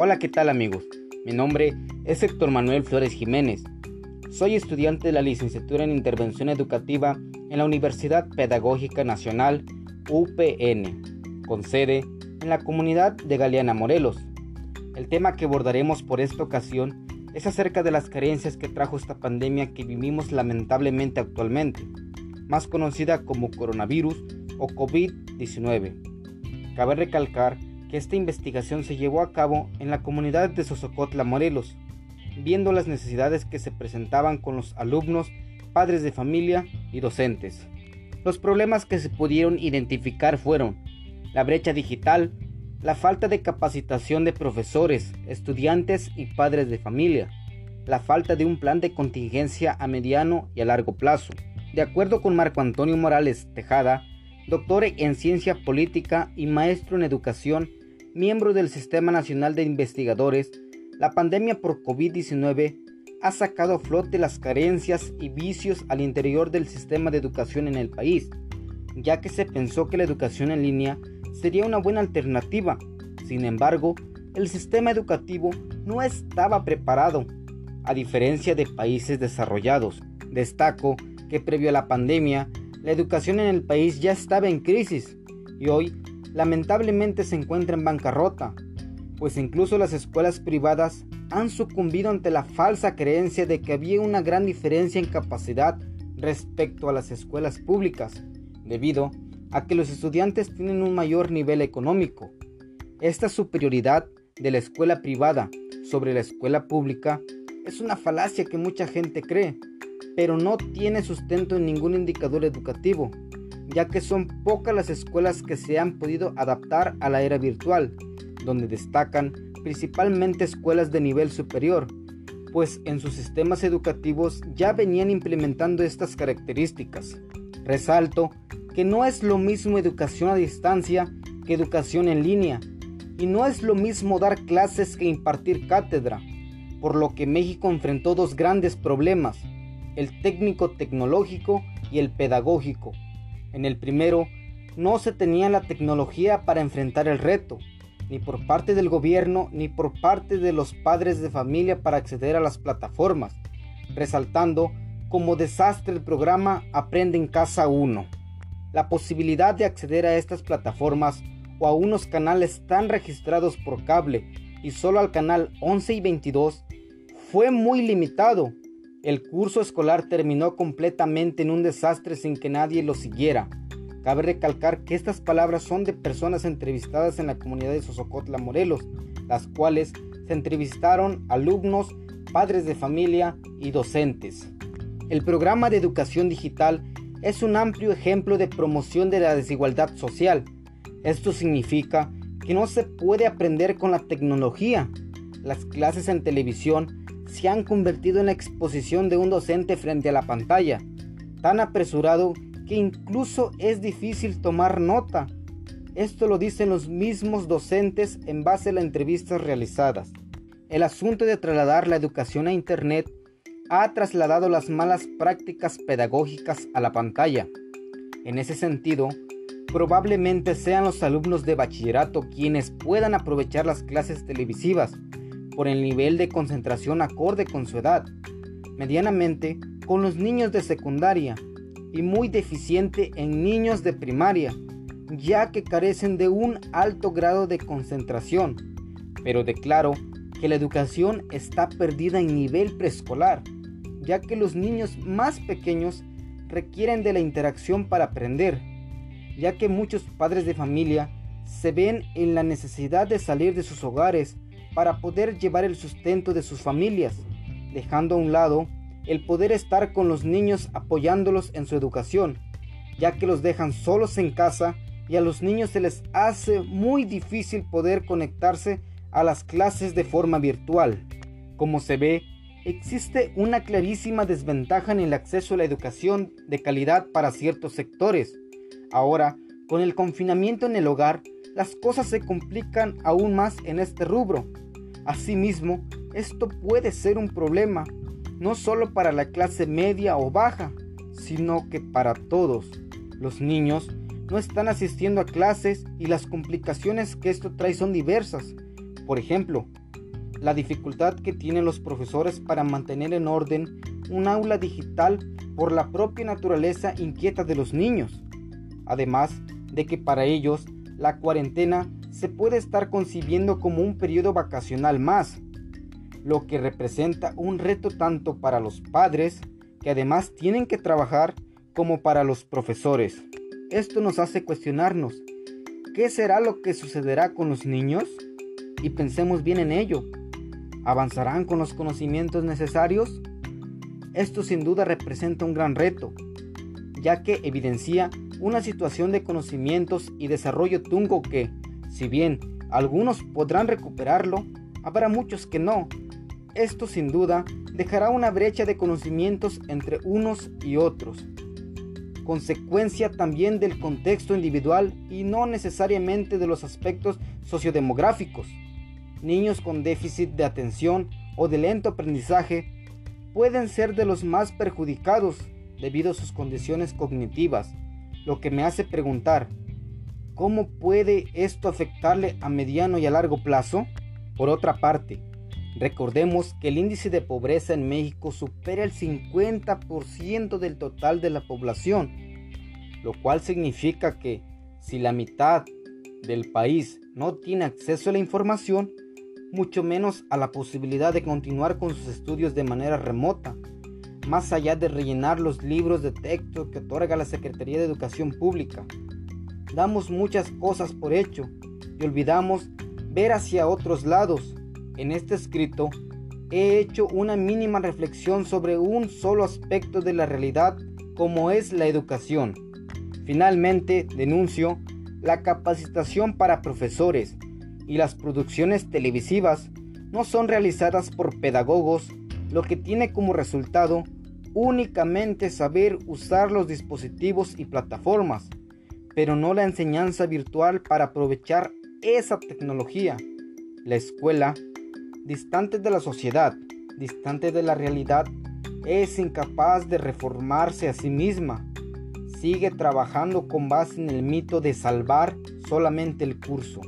Hola, ¿qué tal amigos? Mi nombre es Héctor Manuel Flores Jiménez. Soy estudiante de la licenciatura en Intervención Educativa en la Universidad Pedagógica Nacional UPN, con sede en la comunidad de Galeana Morelos. El tema que abordaremos por esta ocasión es acerca de las carencias que trajo esta pandemia que vivimos lamentablemente actualmente, más conocida como coronavirus o COVID-19. Cabe recalcar que esta investigación se llevó a cabo en la comunidad de Sosocotla, Morelos, viendo las necesidades que se presentaban con los alumnos, padres de familia y docentes. Los problemas que se pudieron identificar fueron la brecha digital, la falta de capacitación de profesores, estudiantes y padres de familia, la falta de un plan de contingencia a mediano y a largo plazo. De acuerdo con Marco Antonio Morales Tejada, doctor en ciencia política y maestro en educación, miembro del Sistema Nacional de Investigadores, la pandemia por COVID-19 ha sacado a flote las carencias y vicios al interior del sistema de educación en el país, ya que se pensó que la educación en línea sería una buena alternativa. Sin embargo, el sistema educativo no estaba preparado, a diferencia de países desarrollados. Destaco que previo a la pandemia, la educación en el país ya estaba en crisis y hoy lamentablemente se encuentra en bancarrota, pues incluso las escuelas privadas han sucumbido ante la falsa creencia de que había una gran diferencia en capacidad respecto a las escuelas públicas, debido a que los estudiantes tienen un mayor nivel económico. Esta superioridad de la escuela privada sobre la escuela pública es una falacia que mucha gente cree, pero no tiene sustento en ningún indicador educativo, ya que son pocas las escuelas que se han podido adaptar a la era virtual, donde destacan principalmente escuelas de nivel superior, pues en sus sistemas educativos ya venían implementando estas características. Resalto que no es lo mismo educación a distancia que educación en línea, y no es lo mismo dar clases que impartir cátedra, por lo que México enfrentó dos grandes problemas, el técnico tecnológico y el pedagógico. En el primero, no se tenía la tecnología para enfrentar el reto, ni por parte del gobierno ni por parte de los padres de familia para acceder a las plataformas, resaltando como desastre el programa Aprende en Casa 1 la posibilidad de acceder a estas plataformas o a unos canales tan registrados por cable y solo al canal 11 y 22 fue muy limitado. El curso escolar terminó completamente en un desastre sin que nadie lo siguiera. Cabe recalcar que estas palabras son de personas entrevistadas en la comunidad de Sosocotla, Morelos, las cuales se entrevistaron alumnos, padres de familia y docentes. El programa de educación digital es un amplio ejemplo de promoción de la desigualdad social. Esto significa que no se puede aprender con la tecnología. Las clases en televisión se han convertido en la exposición de un docente frente a la pantalla, tan apresurado que incluso es difícil tomar nota. Esto lo dicen los mismos docentes en base a las entrevistas realizadas. El asunto de trasladar la educación a Internet ha trasladado las malas prácticas pedagógicas a la pantalla. En ese sentido, probablemente sean los alumnos de bachillerato quienes puedan aprovechar las clases televisivas por el nivel de concentración acorde con su edad, medianamente con los niños de secundaria y muy deficiente en niños de primaria, ya que carecen de un alto grado de concentración, pero declaro que la educación está perdida en nivel preescolar ya que los niños más pequeños requieren de la interacción para aprender, ya que muchos padres de familia se ven en la necesidad de salir de sus hogares para poder llevar el sustento de sus familias, dejando a un lado el poder estar con los niños apoyándolos en su educación, ya que los dejan solos en casa y a los niños se les hace muy difícil poder conectarse a las clases de forma virtual. Como se ve, existe una clarísima desventaja en el acceso a la educación de calidad para ciertos sectores. Ahora, con el confinamiento en el hogar, las cosas se complican aún más en este rubro. Asimismo, esto puede ser un problema, no solo para la clase media o baja, sino que para todos. Los niños no están asistiendo a clases y las complicaciones que esto trae son diversas. Por ejemplo, la dificultad que tienen los profesores para mantener en orden un aula digital por la propia naturaleza inquieta de los niños. Además de que para ellos la cuarentena se puede estar concibiendo como un periodo vacacional más, lo que representa un reto tanto para los padres, que además tienen que trabajar, como para los profesores. Esto nos hace cuestionarnos, ¿qué será lo que sucederá con los niños? Y pensemos bien en ello. ¿Avanzarán con los conocimientos necesarios? Esto sin duda representa un gran reto, ya que evidencia una situación de conocimientos y desarrollo tungo que, si bien algunos podrán recuperarlo, habrá muchos que no. Esto sin duda dejará una brecha de conocimientos entre unos y otros, consecuencia también del contexto individual y no necesariamente de los aspectos sociodemográficos. Niños con déficit de atención o de lento aprendizaje pueden ser de los más perjudicados debido a sus condiciones cognitivas, lo que me hace preguntar, ¿cómo puede esto afectarle a mediano y a largo plazo? Por otra parte, recordemos que el índice de pobreza en México supera el 50% del total de la población, lo cual significa que si la mitad del país no tiene acceso a la información, mucho menos a la posibilidad de continuar con sus estudios de manera remota, más allá de rellenar los libros de texto que otorga la Secretaría de Educación Pública. Damos muchas cosas por hecho y olvidamos ver hacia otros lados. En este escrito he hecho una mínima reflexión sobre un solo aspecto de la realidad como es la educación. Finalmente, denuncio la capacitación para profesores, y las producciones televisivas no son realizadas por pedagogos, lo que tiene como resultado únicamente saber usar los dispositivos y plataformas, pero no la enseñanza virtual para aprovechar esa tecnología. La escuela, distante de la sociedad, distante de la realidad, es incapaz de reformarse a sí misma. Sigue trabajando con base en el mito de salvar solamente el curso.